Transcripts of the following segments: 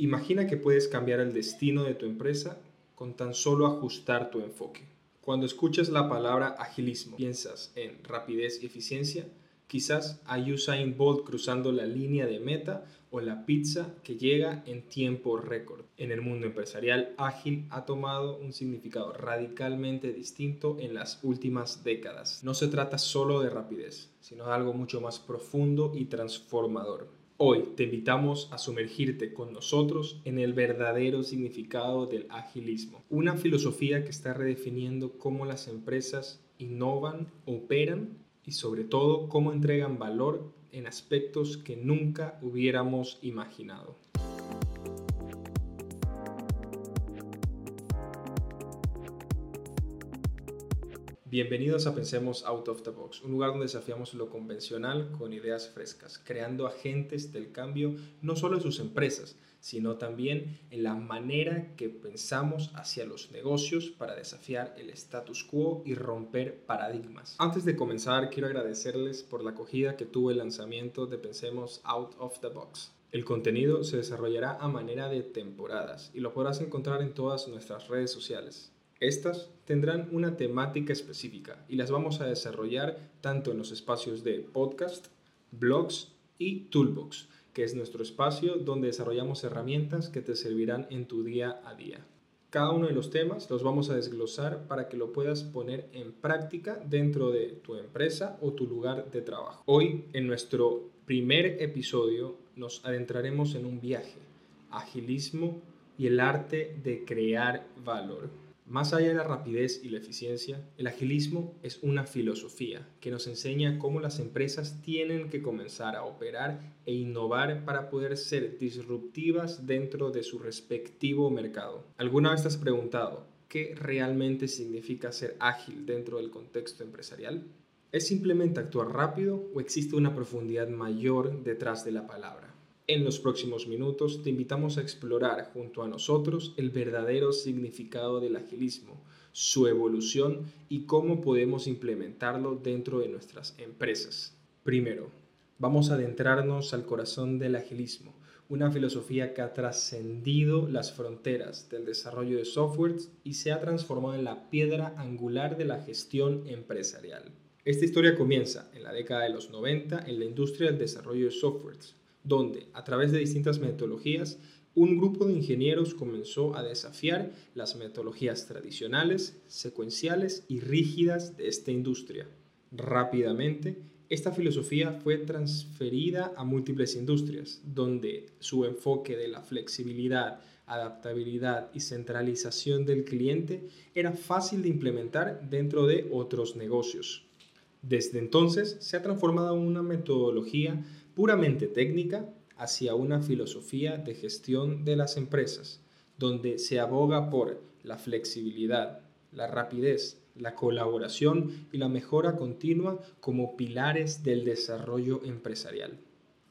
Imagina que puedes cambiar el destino de tu empresa con tan solo ajustar tu enfoque. Cuando escuchas la palabra agilismo, piensas en rapidez y eficiencia, quizás hay Usain Bolt cruzando la línea de meta o la pizza que llega en tiempo récord. En el mundo empresarial, ágil ha tomado un significado radicalmente distinto en las últimas décadas. No se trata solo de rapidez, sino de algo mucho más profundo y transformador. Hoy te invitamos a sumergirte con nosotros en el verdadero significado del agilismo, una filosofía que está redefiniendo cómo las empresas innovan, operan y sobre todo cómo entregan valor en aspectos que nunca hubiéramos imaginado. Bienvenidos a Pensemos Out of the Box, un lugar donde desafiamos lo convencional con ideas frescas, creando agentes del cambio no solo en sus empresas, sino también en la manera que pensamos hacia los negocios para desafiar el status quo y romper paradigmas. Antes de comenzar, quiero agradecerles por la acogida que tuvo el lanzamiento de Pensemos Out of the Box. El contenido se desarrollará a manera de temporadas y lo podrás encontrar en todas nuestras redes sociales. Estas tendrán una temática específica y las vamos a desarrollar tanto en los espacios de podcast, blogs y Toolbox, que es nuestro espacio donde desarrollamos herramientas que te servirán en tu día a día. Cada uno de los temas los vamos a desglosar para que lo puedas poner en práctica dentro de tu empresa o tu lugar de trabajo. Hoy, en nuestro primer episodio, nos adentraremos en un viaje, agilismo y el arte de crear valor. Más allá de la rapidez y la eficiencia, el agilismo es una filosofía que nos enseña cómo las empresas tienen que comenzar a operar e innovar para poder ser disruptivas dentro de su respectivo mercado. ¿Alguna vez te has preguntado qué realmente significa ser ágil dentro del contexto empresarial? ¿Es simplemente actuar rápido o existe una profundidad mayor detrás de la palabra? En los próximos minutos te invitamos a explorar junto a nosotros el verdadero significado del agilismo, su evolución y cómo podemos implementarlo dentro de nuestras empresas. Primero, vamos a adentrarnos al corazón del agilismo, una filosofía que ha trascendido las fronteras del desarrollo de softwares y se ha transformado en la piedra angular de la gestión empresarial. Esta historia comienza en la década de los 90 en la industria del desarrollo de softwares, donde, a través de distintas metodologías, un grupo de ingenieros comenzó a desafiar las metodologías tradicionales, secuenciales y rígidas de esta industria. Rápidamente, esta filosofía fue transferida a múltiples industrias, donde su enfoque de la flexibilidad, adaptabilidad y centralización del cliente era fácil de implementar dentro de otros negocios. Desde entonces se ha transformado en una metodología puramente técnica hacia una filosofía de gestión de las empresas, donde se aboga por la flexibilidad, la rapidez, la colaboración y la mejora continua como pilares del desarrollo empresarial.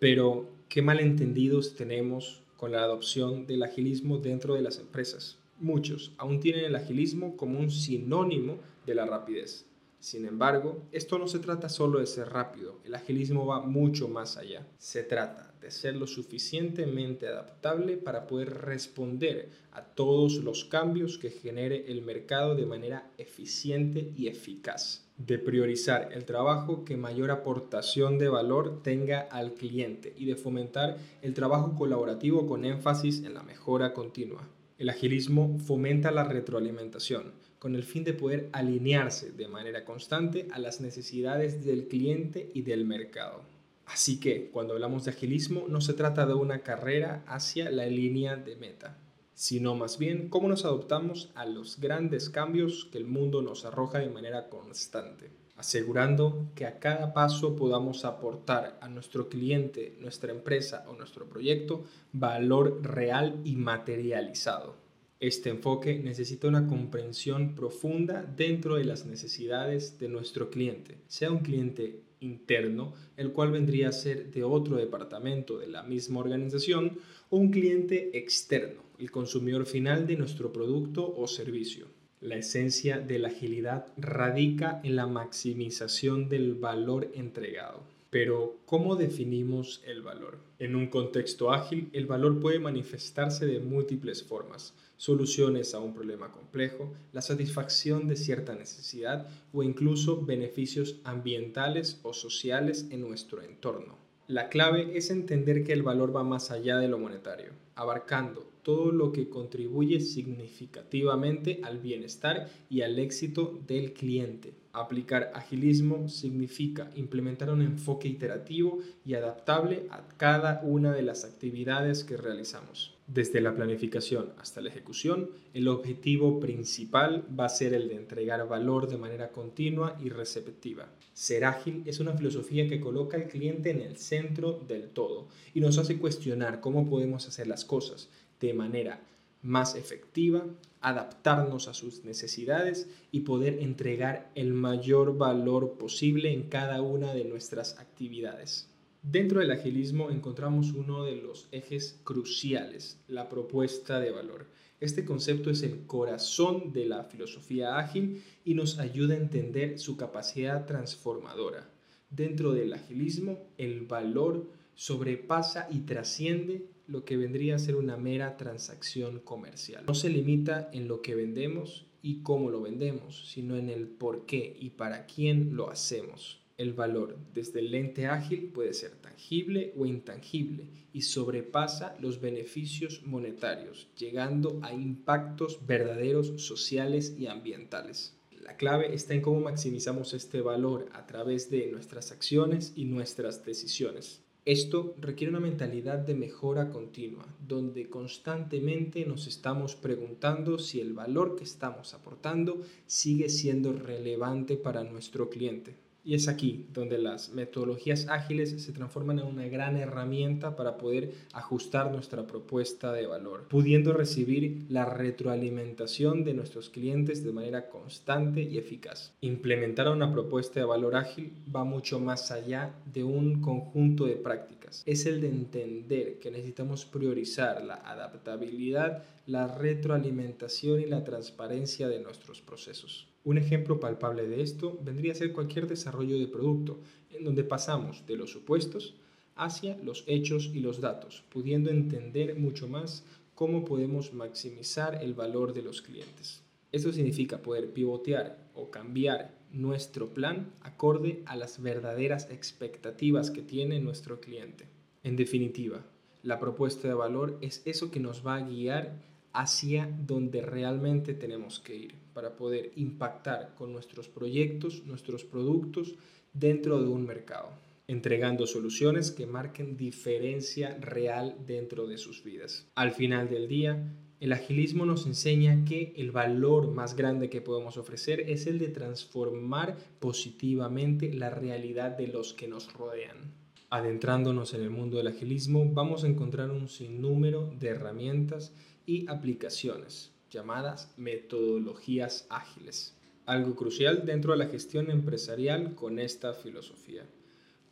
Pero, ¿qué malentendidos tenemos con la adopción del agilismo dentro de las empresas? Muchos aún tienen el agilismo como un sinónimo de la rapidez. Sin embargo, esto no se trata solo de ser rápido, el agilismo va mucho más allá. Se trata de ser lo suficientemente adaptable para poder responder a todos los cambios que genere el mercado de manera eficiente y eficaz. De priorizar el trabajo que mayor aportación de valor tenga al cliente y de fomentar el trabajo colaborativo con énfasis en la mejora continua. El agilismo fomenta la retroalimentación con el fin de poder alinearse de manera constante a las necesidades del cliente y del mercado. Así que cuando hablamos de agilismo no se trata de una carrera hacia la línea de meta, sino más bien cómo nos adoptamos a los grandes cambios que el mundo nos arroja de manera constante, asegurando que a cada paso podamos aportar a nuestro cliente, nuestra empresa o nuestro proyecto valor real y materializado. Este enfoque necesita una comprensión profunda dentro de las necesidades de nuestro cliente, sea un cliente interno, el cual vendría a ser de otro departamento de la misma organización, o un cliente externo, el consumidor final de nuestro producto o servicio. La esencia de la agilidad radica en la maximización del valor entregado. Pero, ¿cómo definimos el valor? En un contexto ágil, el valor puede manifestarse de múltiples formas. Soluciones a un problema complejo, la satisfacción de cierta necesidad o incluso beneficios ambientales o sociales en nuestro entorno. La clave es entender que el valor va más allá de lo monetario, abarcando todo lo que contribuye significativamente al bienestar y al éxito del cliente. Aplicar agilismo significa implementar un enfoque iterativo y adaptable a cada una de las actividades que realizamos. Desde la planificación hasta la ejecución, el objetivo principal va a ser el de entregar valor de manera continua y receptiva. Ser ágil es una filosofía que coloca al cliente en el centro del todo y nos hace cuestionar cómo podemos hacer las cosas de manera más efectiva, adaptarnos a sus necesidades y poder entregar el mayor valor posible en cada una de nuestras actividades. Dentro del agilismo encontramos uno de los ejes cruciales, la propuesta de valor. Este concepto es el corazón de la filosofía ágil y nos ayuda a entender su capacidad transformadora. Dentro del agilismo, el valor sobrepasa y trasciende lo que vendría a ser una mera transacción comercial. No se limita en lo que vendemos y cómo lo vendemos, sino en el por qué y para quién lo hacemos. El valor desde el lente ágil puede ser tangible o intangible y sobrepasa los beneficios monetarios, llegando a impactos verdaderos sociales y ambientales. La clave está en cómo maximizamos este valor a través de nuestras acciones y nuestras decisiones. Esto requiere una mentalidad de mejora continua, donde constantemente nos estamos preguntando si el valor que estamos aportando sigue siendo relevante para nuestro cliente. Y es aquí donde las metodologías ágiles se transforman en una gran herramienta para poder ajustar nuestra propuesta de valor, pudiendo recibir la retroalimentación de nuestros clientes de manera constante y eficaz. Implementar una propuesta de valor ágil va mucho más allá de un conjunto de prácticas. Es el de entender que necesitamos priorizar la adaptabilidad, la retroalimentación y la transparencia de nuestros procesos. Un ejemplo palpable de esto vendría a ser cualquier desarrollo de producto, en donde pasamos de los supuestos hacia los hechos y los datos, pudiendo entender mucho más cómo podemos maximizar el valor de los clientes. Esto significa poder pivotear o cambiar nuestro plan acorde a las verdaderas expectativas que tiene nuestro cliente. En definitiva, la propuesta de valor es eso que nos va a guiar hacia donde realmente tenemos que ir para poder impactar con nuestros proyectos, nuestros productos dentro de un mercado, entregando soluciones que marquen diferencia real dentro de sus vidas. Al final del día, el agilismo nos enseña que el valor más grande que podemos ofrecer es el de transformar positivamente la realidad de los que nos rodean. Adentrándonos en el mundo del agilismo, vamos a encontrar un sinnúmero de herramientas y aplicaciones llamadas metodologías ágiles, algo crucial dentro de la gestión empresarial con esta filosofía.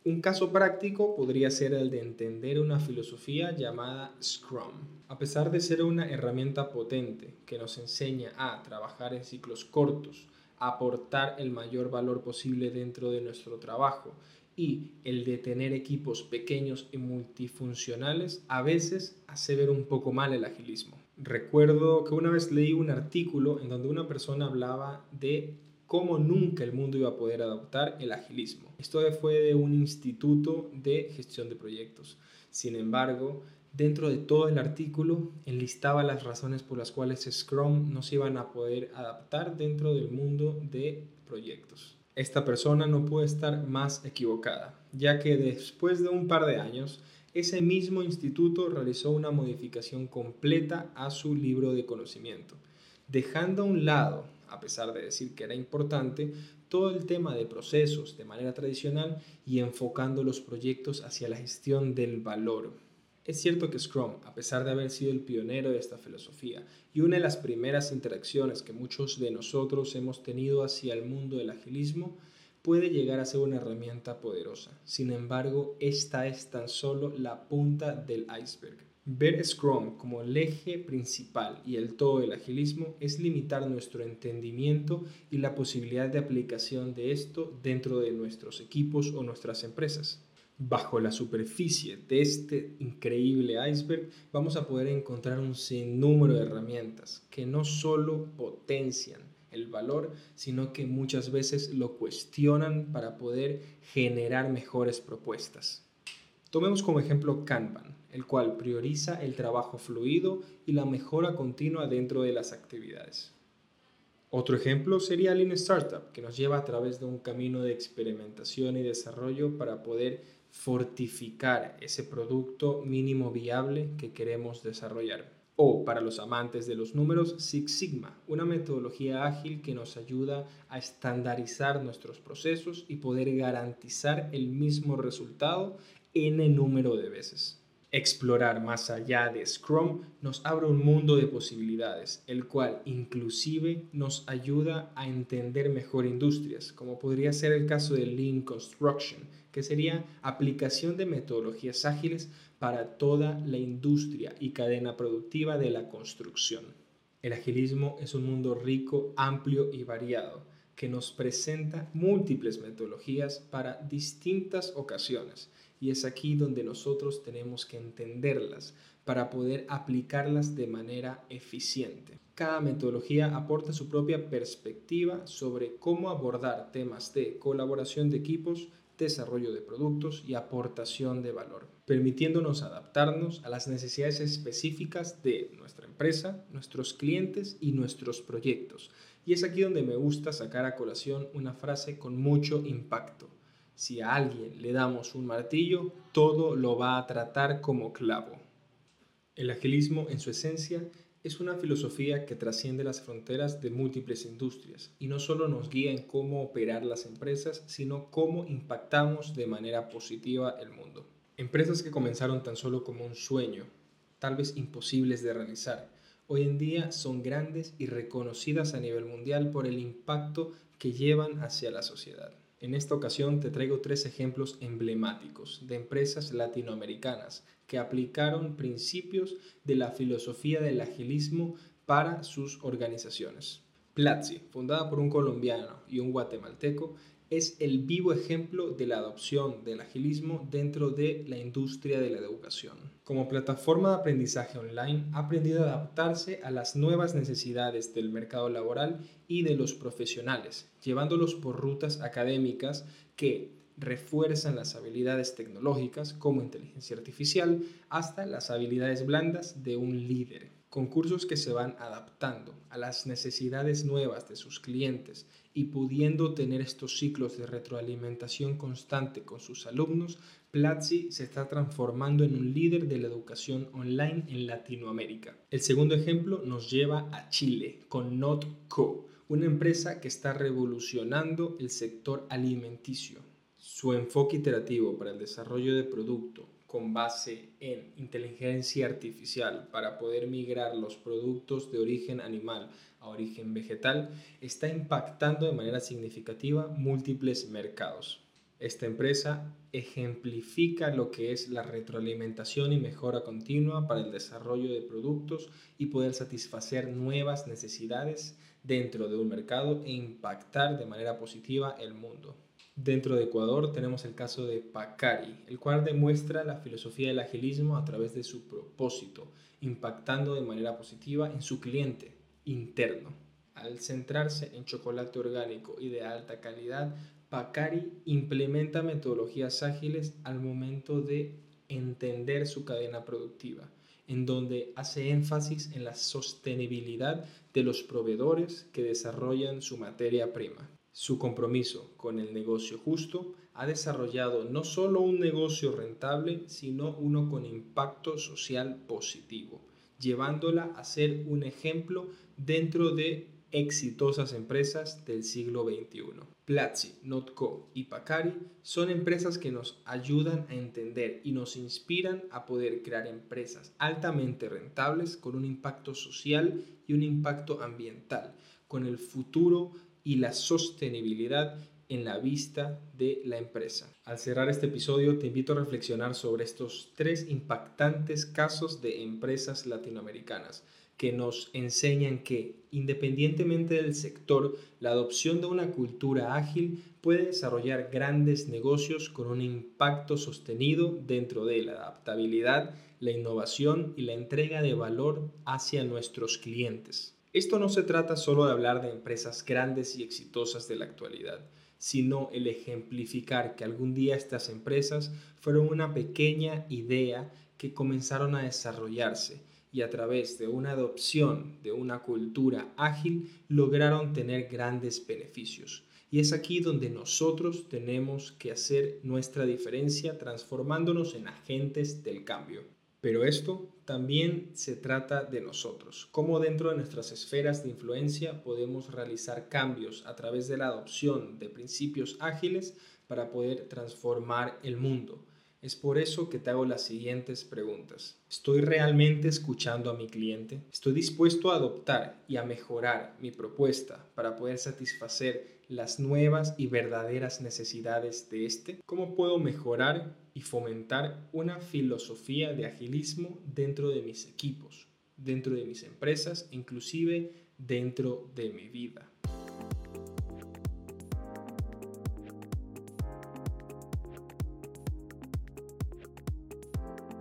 Un caso práctico podría ser el de entender una filosofía llamada Scrum. A pesar de ser una herramienta potente que nos enseña a trabajar en ciclos cortos, aportar el mayor valor posible dentro de nuestro trabajo y el de tener equipos pequeños y multifuncionales a veces hace ver un poco mal el agilismo. Recuerdo que una vez leí un artículo en donde una persona hablaba de cómo nunca el mundo iba a poder adoptar el agilismo. Esto fue de un instituto de gestión de proyectos. Sin embargo, dentro de todo el artículo enlistaba las razones por las cuales Scrum no se iban a poder adaptar dentro del mundo de proyectos esta persona no puede estar más equivocada, ya que después de un par de años, ese mismo instituto realizó una modificación completa a su libro de conocimiento, dejando a un lado, a pesar de decir que era importante, todo el tema de procesos de manera tradicional y enfocando los proyectos hacia la gestión del valor, es cierto que Scrum, a pesar de haber sido el pionero de esta filosofía y una de las primeras interacciones que muchos de nosotros hemos tenido hacia el mundo del agilismo, puede llegar a ser una herramienta poderosa. Sin embargo, esta es tan solo la punta del iceberg. Ver Scrum como el eje principal y el todo del agilismo es limitar nuestro entendimiento y la posibilidad de aplicación de esto dentro de nuestros equipos o nuestras empresas. Bajo la superficie de este increíble iceberg vamos a poder encontrar un sinnúmero de herramientas que no solo potencian el valor, sino que muchas veces lo cuestionan para poder generar mejores propuestas. Tomemos como ejemplo Kanban, el cual prioriza el trabajo fluido y la mejora continua dentro de las actividades. Otro ejemplo sería Lean Startup, que nos lleva a través de un camino de experimentación y desarrollo para poder fortificar ese producto mínimo viable que queremos desarrollar. O para los amantes de los números, Six Sigma, una metodología ágil que nos ayuda a estandarizar nuestros procesos y poder garantizar el mismo resultado el número de veces. Explorar más allá de Scrum nos abre un mundo de posibilidades, el cual inclusive nos ayuda a entender mejor industrias, como podría ser el caso de Lean Construction, que sería aplicación de metodologías ágiles para toda la industria y cadena productiva de la construcción. El agilismo es un mundo rico, amplio y variado que nos presenta múltiples metodologías para distintas ocasiones y es aquí donde nosotros tenemos que entenderlas para poder aplicarlas de manera eficiente. Cada metodología aporta su propia perspectiva sobre cómo abordar temas de colaboración de equipos, desarrollo de productos y aportación de valor, permitiéndonos adaptarnos a las necesidades específicas de nuestra empresa, nuestros clientes y nuestros proyectos. Y es aquí donde me gusta sacar a colación una frase con mucho impacto. Si a alguien le damos un martillo, todo lo va a tratar como clavo. El agilismo en su esencia es una filosofía que trasciende las fronteras de múltiples industrias y no solo nos guía en cómo operar las empresas, sino cómo impactamos de manera positiva el mundo. Empresas que comenzaron tan solo como un sueño, tal vez imposibles de realizar, hoy en día son grandes y reconocidas a nivel mundial por el impacto que llevan hacia la sociedad. En esta ocasión te traigo tres ejemplos emblemáticos de empresas latinoamericanas que aplicaron principios de la filosofía del agilismo para sus organizaciones. Platzi, fundada por un colombiano y un guatemalteco, es el vivo ejemplo de la adopción del agilismo dentro de la industria de la educación. Como plataforma de aprendizaje online, ha aprendido a adaptarse a las nuevas necesidades del mercado laboral y de los profesionales, llevándolos por rutas académicas que refuerzan las habilidades tecnológicas como inteligencia artificial hasta las habilidades blandas de un líder. Concursos que se van adaptando a las necesidades nuevas de sus clientes y pudiendo tener estos ciclos de retroalimentación constante con sus alumnos, Platzi se está transformando en un líder de la educación online en Latinoamérica. El segundo ejemplo nos lleva a Chile con NotCo, una empresa que está revolucionando el sector alimenticio. Su enfoque iterativo para el desarrollo de producto con base en inteligencia artificial para poder migrar los productos de origen animal a origen vegetal está impactando de manera significativa múltiples mercados. Esta empresa ejemplifica lo que es la retroalimentación y mejora continua para el desarrollo de productos y poder satisfacer nuevas necesidades dentro de un mercado e impactar de manera positiva el mundo. Dentro de Ecuador tenemos el caso de Pacari, el cual demuestra la filosofía del agilismo a través de su propósito, impactando de manera positiva en su cliente interno. Al centrarse en chocolate orgánico y de alta calidad, Pacari implementa metodologías ágiles al momento de entender su cadena productiva, en donde hace énfasis en la sostenibilidad de los proveedores que desarrollan su materia prima. Su compromiso con el negocio justo ha desarrollado no solo un negocio rentable, sino uno con impacto social positivo, llevándola a ser un ejemplo dentro de exitosas empresas del siglo XXI. Platzi, Notco y Pacari son empresas que nos ayudan a entender y nos inspiran a poder crear empresas altamente rentables con un impacto social y un impacto ambiental, con el futuro y la sostenibilidad en la vista de la empresa. Al cerrar este episodio te invito a reflexionar sobre estos tres impactantes casos de empresas latinoamericanas que nos enseñan que, independientemente del sector, la adopción de una cultura ágil puede desarrollar grandes negocios con un impacto sostenido dentro de la adaptabilidad, la innovación y la entrega de valor hacia nuestros clientes. Esto no se trata solo de hablar de empresas grandes y exitosas de la actualidad, sino el ejemplificar que algún día estas empresas fueron una pequeña idea que comenzaron a desarrollarse y a través de una adopción de una cultura ágil lograron tener grandes beneficios. Y es aquí donde nosotros tenemos que hacer nuestra diferencia transformándonos en agentes del cambio. Pero esto también se trata de nosotros, cómo dentro de nuestras esferas de influencia podemos realizar cambios a través de la adopción de principios ágiles para poder transformar el mundo es por eso que te hago las siguientes preguntas. ¿Estoy realmente escuchando a mi cliente? ¿Estoy dispuesto a adoptar y a mejorar mi propuesta para poder satisfacer las nuevas y verdaderas necesidades de este? ¿Cómo puedo mejorar y fomentar una filosofía de agilismo dentro de mis equipos, dentro de mis empresas, inclusive dentro de mi vida?